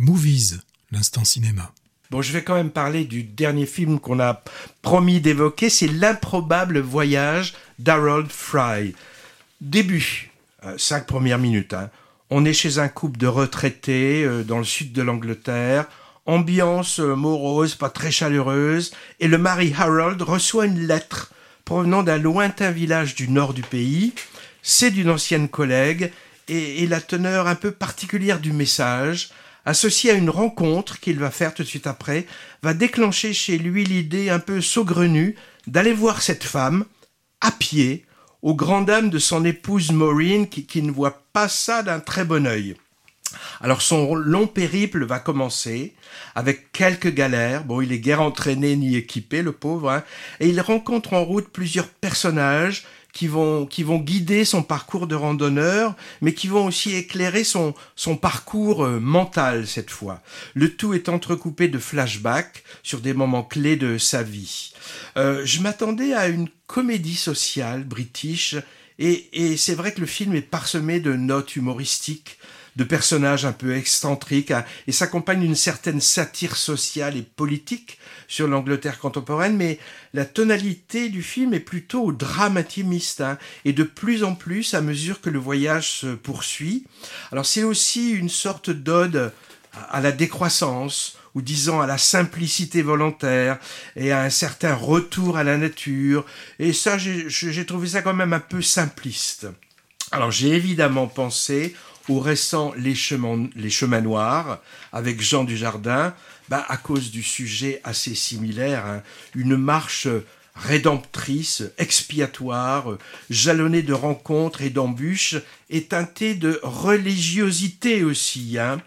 Movies, l'instant cinéma. Bon, je vais quand même parler du dernier film qu'on a promis d'évoquer, c'est L'improbable voyage d'Harold Fry. Début, euh, cinq premières minutes. Hein. On est chez un couple de retraités euh, dans le sud de l'Angleterre. Ambiance euh, morose, pas très chaleureuse. Et le mari Harold reçoit une lettre provenant d'un lointain village du nord du pays. C'est d'une ancienne collègue et, et la teneur un peu particulière du message associé à une rencontre qu'il va faire tout de suite après, va déclencher chez lui l'idée un peu saugrenue d'aller voir cette femme à pied, aux grandes dames de son épouse Maureen qui, qui ne voit pas ça d'un très bon œil. Alors son long périple va commencer avec quelques galères. Bon, il est guère entraîné ni équipé, le pauvre, hein, et il rencontre en route plusieurs personnages qui vont, qui vont guider son parcours de randonneur, mais qui vont aussi éclairer son, son parcours euh, mental cette fois. Le tout est entrecoupé de flashbacks sur des moments clés de sa vie. Euh, je m'attendais à une comédie sociale british, et, et c'est vrai que le film est parsemé de notes humoristiques, de personnages un peu excentriques, hein, et s'accompagne d'une certaine satire sociale et politique sur l'Angleterre contemporaine, mais la tonalité du film est plutôt dramatimiste, hein, et de plus en plus à mesure que le voyage se poursuit. Alors c'est aussi une sorte d'ode à la décroissance, ou disons à la simplicité volontaire et à un certain retour à la nature. Et ça, j'ai trouvé ça quand même un peu simpliste. Alors j'ai évidemment pensé au récent Les Chemins, Noirs avec Jean Dujardin, bah, à cause du sujet assez similaire, hein, une marche rédemptrice, expiatoire, jalonnée de rencontres et d'embûches, et teintée de religiosité aussi. Hein.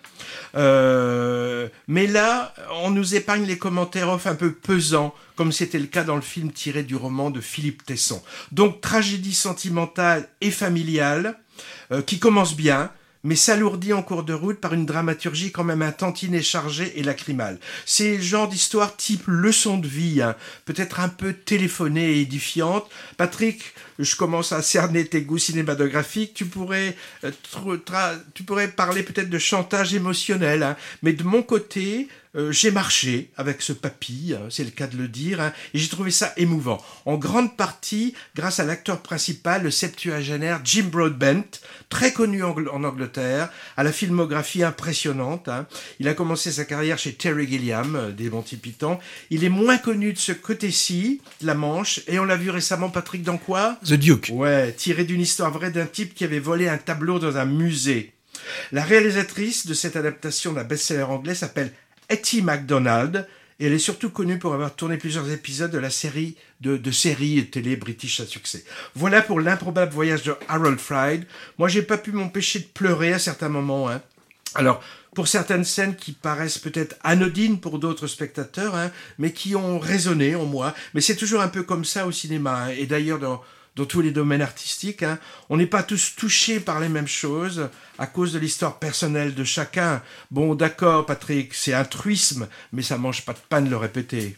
Euh, mais là, on nous épargne les commentaires off un peu pesants, comme c'était le cas dans le film tiré du roman de Philippe Tesson. Donc tragédie sentimentale et familiale, euh, qui commence bien, mais s'alourdit en cours de route par une dramaturgie quand même un tantinet chargée et lacrymale. C'est le genre d'histoire type leçon de vie, hein, peut-être un peu téléphonée et édifiante. Patrick, je commence à cerner tes goûts cinématographiques, tu pourrais, euh, tu pourrais parler peut-être de chantage émotionnel, hein, mais de mon côté, euh, j'ai marché avec ce papy, hein, c'est le cas de le dire, hein, et j'ai trouvé ça émouvant. En grande partie grâce à l'acteur principal, le septuagénaire Jim Broadbent, très connu en, Angleterre, à la filmographie impressionnante. Hein. Il a commencé sa carrière chez Terry Gilliam, euh, des Monty Python. Il est moins connu de ce côté-ci, de la Manche, et on l'a vu récemment, Patrick, dans quoi? The Duke. Ouais, tiré d'une histoire vraie d'un type qui avait volé un tableau dans un musée. La réalisatrice de cette adaptation d'un best-seller anglais s'appelle Etty MacDonald, et elle est surtout connue pour avoir tourné plusieurs épisodes de la série de, de séries télé british à succès. Voilà pour l'improbable voyage de Harold Fried. Moi, j'ai pas pu m'empêcher de pleurer à certains moments. Hein. Alors, pour certaines scènes qui paraissent peut-être anodines pour d'autres spectateurs, hein, mais qui ont résonné en moi. Mais c'est toujours un peu comme ça au cinéma. Hein. Et d'ailleurs, dans, dans tous les domaines artistiques. Hein. On n'est pas tous touchés par les mêmes choses à cause de l'histoire personnelle de chacun. Bon, d'accord, Patrick, c'est un truisme, mais ça mange pas de pain de le répéter.